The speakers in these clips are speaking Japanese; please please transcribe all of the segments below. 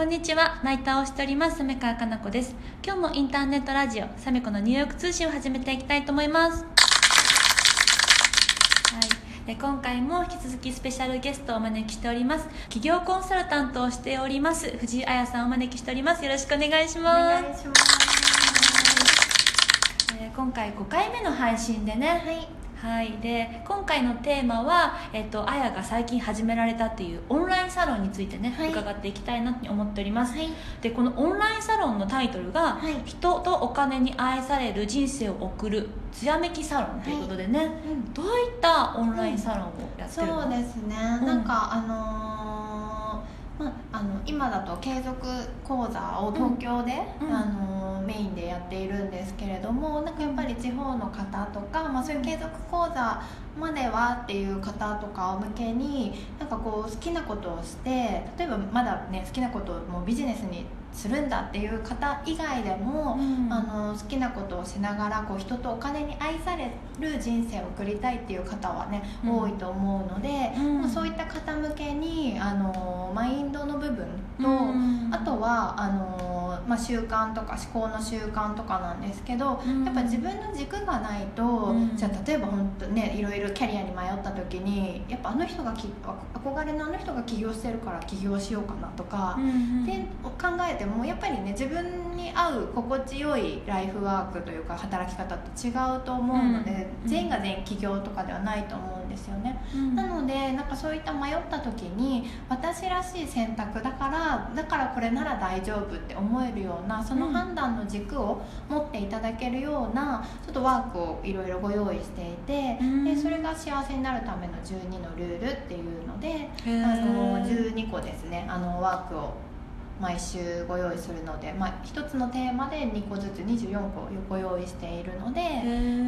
こんにちは。ナイターをしております。サメ川かな子です。今日もインターネットラジオサメコのニューヨーク通信を始めていきたいと思います。はい。で今回も引き続きスペシャルゲストをお招きしております。企業コンサルタントをしております。藤井彩さんをお招きしております。よろしくお願いしおます。願いします。えー今回5回目の配信でねはい。はい、で今回のテーマは、えっと、あやが最近始められたっていうオンラインサロンについてね、はい。伺っていきたいなって思っております、はい。でこのオンラインサロンのタイトルが、はい。人とお金に愛される人生を送るつやめきサロンということでね、うん。どういったオンラインサロンをやってそるの、うですね。うん。なんかあのーまあ、あの今だと継続講座を東京で、うんうん。あのーメインでやっているんですけれどもなんかやっぱり地方の方とか、まあ、そういう継続講座まではっていう方とか向けになんかこう好きなことをして例えばまだね好きなことをもうビジネスにするんだっていう方以外でも、うん。あの好きなことをしながらこう人とお金に愛される人生を送りたいっていう方はね、うん。多いと思うので、うん。まあ、そういった方向けにあのマインドの部分と、うん。あとはあの、まあ、習慣とか思考の習慣とかなんですけど、うん。やっぱ自分の軸がないと、うん。じゃあ例えば本当ねいろいろキャリアに迷った時にやっぱあの人がき憧れのあの人が起業してるから起業しようかなとか。うんうん。で考えてもやっぱりね自分に合う心地よいライフワークというか働き方って違うと思うので、うん。全員が全員起業とかではないと思うんですよね、うん。なのでなんかそういった迷った時に私らしい選択だからだからこれなら大丈夫って思えるようなそのうん判断の軸を持っていただけるようなちょっとワークをいろいろご用意していて、うん。でそれが幸せになるための12のルールっていうのであの12個ですねあのワークを毎週ご用意するので、まあ、1つのテーマで2個ずつ24個ご用意しているので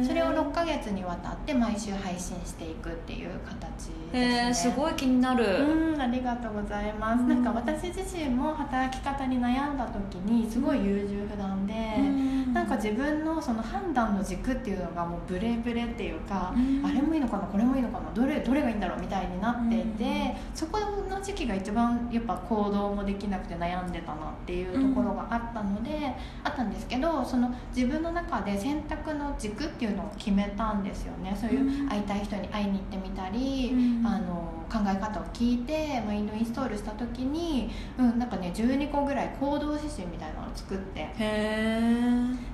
それを6ヶ月にわたって毎週配信していくっていう形ですね。へーすごい気になる、うんありがとうございます、うんなん。か私自身も働き方に悩んだ時にすごい優柔不断で、うんなんか自分のその判断の軸っていうのがもうブレブレっていうか、うん。あれもいいのかなこれもいいのかなどれどれがいいんだろうみたいになっていて、うん。そこの時期が一番やっぱ行動もできなくて悩んでたなっていうところがあったので、あったんですけどその自分の中で選択の軸っていうのを決めたんですよね。そういう会いたい人に会いに行ってみたり、うん。あの考え方を聞いてマインドインストールした時に、うん、なんかね12個ぐらい行動指針みたいなのを作って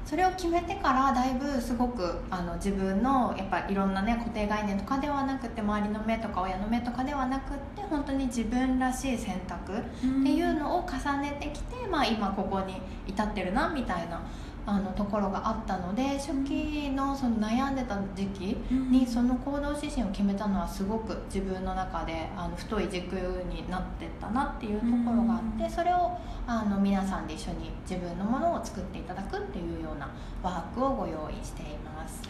それを決めてからだいぶすごくあの自分のやっぱいろんなね固定概念とかではなくて周りの目とか親の目とかではなくって本当に自分らしい選択っていうのを重ねてきて、まあ、今ここに至ってるなみたいなあのところがあったので初期のその悩んでた時期にその行動指針を決めたのはすごく自分の中であの太い軸になってったなっていうところがあってそれをあの皆さんで一緒に自分のものを作っていただくっていうようなワークをご用意しています。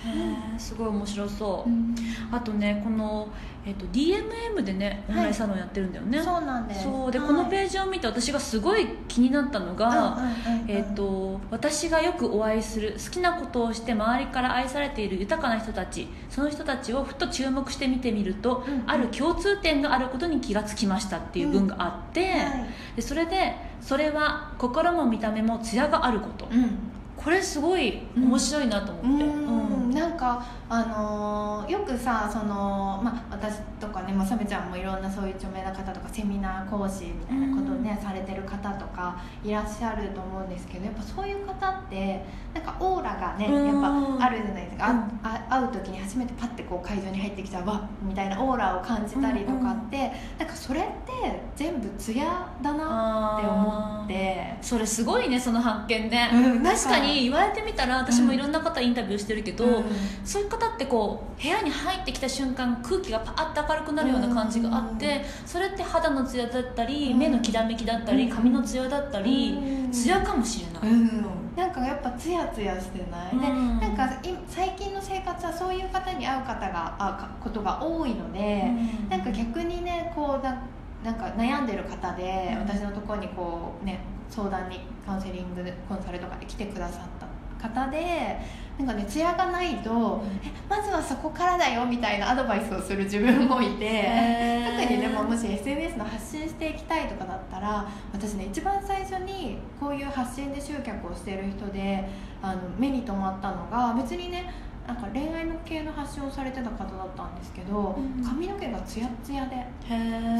すごい面白そう、うん。あとねこの、えっと DMM でねオンラインサロンやってるんだよね、そうなんです。そう。で、はい。このページを見て私がすごい気になったのが、うんうんうんうん。えっと私がよくお会いする好きなことをして周りから愛されている豊かな人たちその人たちをふと注目して見てみると、うん。ある共通点があることに気がつきましたっていう文があって、はい。でそれでそれは心も見た目も艶があること、うん。これすごい面白いなと思って、うんなんかあのーよくさその、まあ、私とかねまさめちゃんもいろんなそういう著名な方とかセミナー講師みたいなことをね、されてる方とかいらっしゃると思うんですけどやっぱそういう方ってなんかオーラがねうん。やっぱあるじゃないですか、うん。ああ会う時に初めてパッてこう会場に入ってきたわみたいなオーラを感じたりとかって、なんかそれって全部艶だなって思って。それすごいねその発見ね、うん。確かに言われてみたら私もいろんな方インタビューしてるけど、うんそういう方ってこう部屋に入ってきた瞬間空気がパーッと明るくなるような感じがあって、それって肌のツヤだったり、うん。目のきらめきだったり、うん。髪のツヤだったり、うん。ツヤかもしれない、うん、なんかやっぱツヤツヤしてない、でうん。なんかい最近の生活はそういう方に会う方が会うかことが多いので、うん。なんか逆にねこうななんか悩んでる方で、うん。私のところにこうね相談にカウンセリングコンサルとかで来てくださった方でなんかね艶がないと、えまずはそこからだよみたいなアドバイスをする自分もいて特にね、まあ、もし SNS の発信していきたいとかだったら私ね一番最初にこういう発信で集客をしてる人であの目に留まったのが別にねなんか恋愛の系の発信をされてた方だったんですけど、うん、髪の毛がツヤツヤで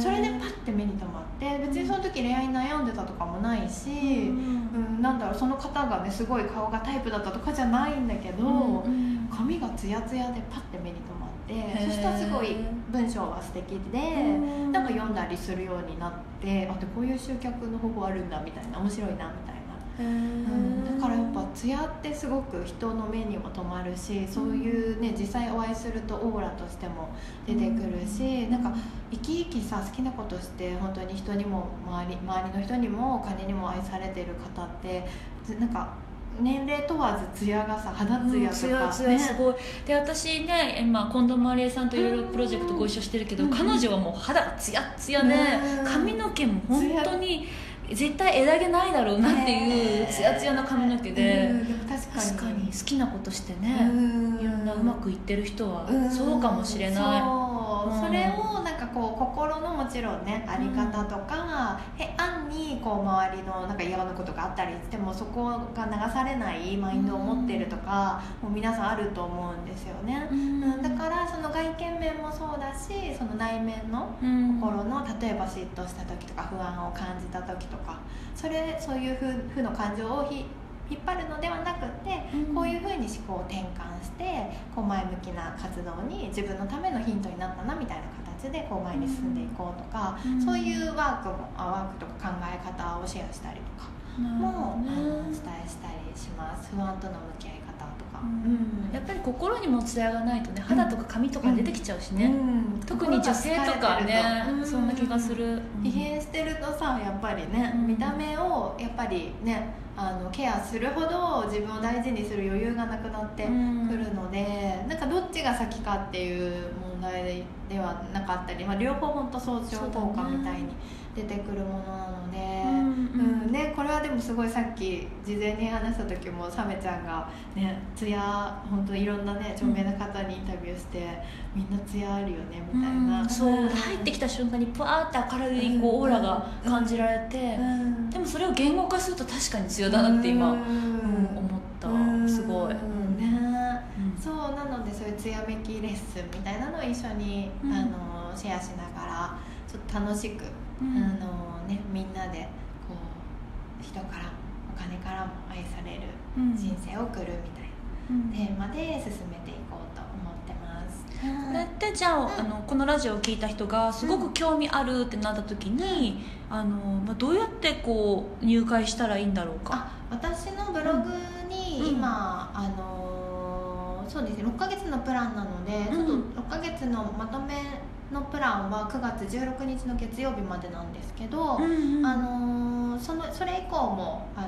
それでパッて目に留まって別にその時恋愛に悩んでたとかもないし、うん、うん、なんだろうその方がねすごい顔がタイプだったとかじゃないんだけど、うん、髪がツヤツヤでパッて目に留まってそしたらすごい文章は素敵で、なんか読んだりするようになってあでこういう集客の方法あるんだみたいな面白いなみたいな。うん、だからやっぱ艶ってすごく人の目にも留まるしそういうね実際お会いするとオーラとしても出てくるし、なんか生き生きさ好きなことして本当に人にも周り周りの人にもお金にも愛されてる方ってなんか年齢問わず艶がさ肌艶とか、ツヤツヤすごい。で私ね今近藤麻理恵さんといろいろプロジェクトご一緒してるけど、彼女はもう肌がツヤツヤで、髪の毛も本当に。絶対枝毛ないだろうなっていうツヤツヤな髪の毛で。確かに好きなことしてねいろんなうまくいってる人はそうかもしれない。そう。それをなんかこう心のもちろんねあり方とか、うん、へ案にこう周りのなんか嫌なことがあったりしてもそこが流されないマインドを持ってるとか、もう皆さんあると思うんですよね、うん、だからその外見面もそうだしその内面の心の例えば嫉妬した時とか不安を感じた時とかそれそういう負の感情をひ引っ張るのではなくて、うん、こういうふうに思考を転換してこう前向きな活動に自分のためのヒントになったなみたいな形でこう前に進んでいこうとか、うん、そういうワークもワークとか考え方をシェアしたりとかも、ね、お伝えしたりします。不安との向き合い方とか、うん、やっぱり心にも艶がないとね肌とか髪とか出てきちゃうしね、特に女性とかね、そんな気がする。疲弊してるとさやっぱりね、見た目をやっぱりねあのケアするほど自分を大事にする余裕がなくなってくるので、うん、なんかどっちが先かっていう問題ではなかったり、まあ、両方本当相乗効果みたいに出てくるものなので、うんうん、ね、これはでもすごいさっき事前に話した時もサメちゃんがね艶本当いろんなね著名な方にインタビューして、みんな艶あるよねみたいな、そう入ってきた瞬間にプワーって明るいこうオーラが感じられて、でもそれを言語化すると確かに艶だなって今、うん、思った。すごい、ね、そうなのでそういう艶めきレッスンみたいなのを一緒に、あのシェアしながらちょっと楽しくあのね、みんなで人からお金からも愛される人生を送るみたいなテーマで進めていこうと思ってます。これってじゃあ,、あのこのラジオを聞いた人がすごく興味あるってなった時に、あのまあ、どうやってこう入会したらいいんだろうか？私のブログに今、あのそうですね6ヶ月のプランなので、ちょっと6ヶ月のまとめのプランは9月16日の月曜日までなんですけど、うんうん、あのそのそれ以降もあの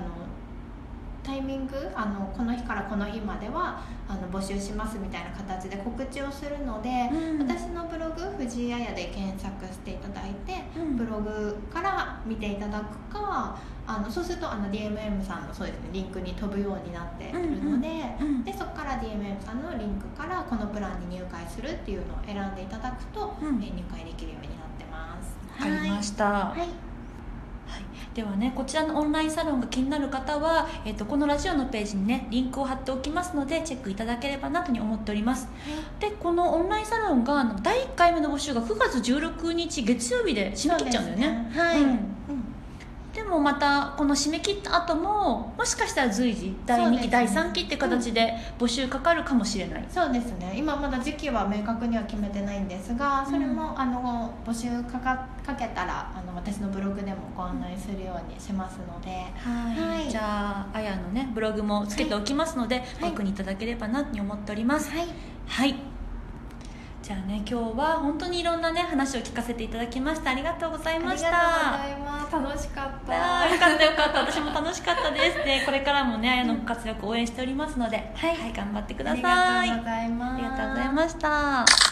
タイミングあのこの日からこの日まではあの募集しますみたいな形で告知をするので、うん、私のブログ藤井綾で検索していただいて、うん、ブログから見ていただくかあのそうするとあの DMM さんのそうです、ね、リンクに飛ぶようになっているのでうんうん、でそこから DMM さんのリンクからこのプランに入会するっていうのを選んでいただくと、うん、入会できるようになってます。わかりました、はいではねこちらのオンラインサロンが気になる方は、えーと、このラジオのページにねリンクを貼っておきますのでチェックいただければなとに思っております、はい、でこのオンラインサロンが第1回目の募集が9月16日月曜日で締め切っちゃうんだよね、ね、はい、うん。でもまたこの締め切った後ももしかしたら随時第2期、ね、第3期って形で募集かかるかもしれない。そうですね。今まだ時期は明確には決めてないんですがそれも、うん、あの募集かかかけたらあの私のブログでもご案内するようにしますので、はい、はい、じゃああやのねブログもつけておきますので、はい、ご確認いただければなと思っております。はい、はいじゃあね今日は本当にいろんなね話を聞かせていただきました。ありがとうございました。ありがとうございます。楽しかった。よかったよかった。私も楽しかったです。でこれからもねあやの活躍応援しておりますので、はい、はい、頑張ってください。ありがとうございます。ありがとうございました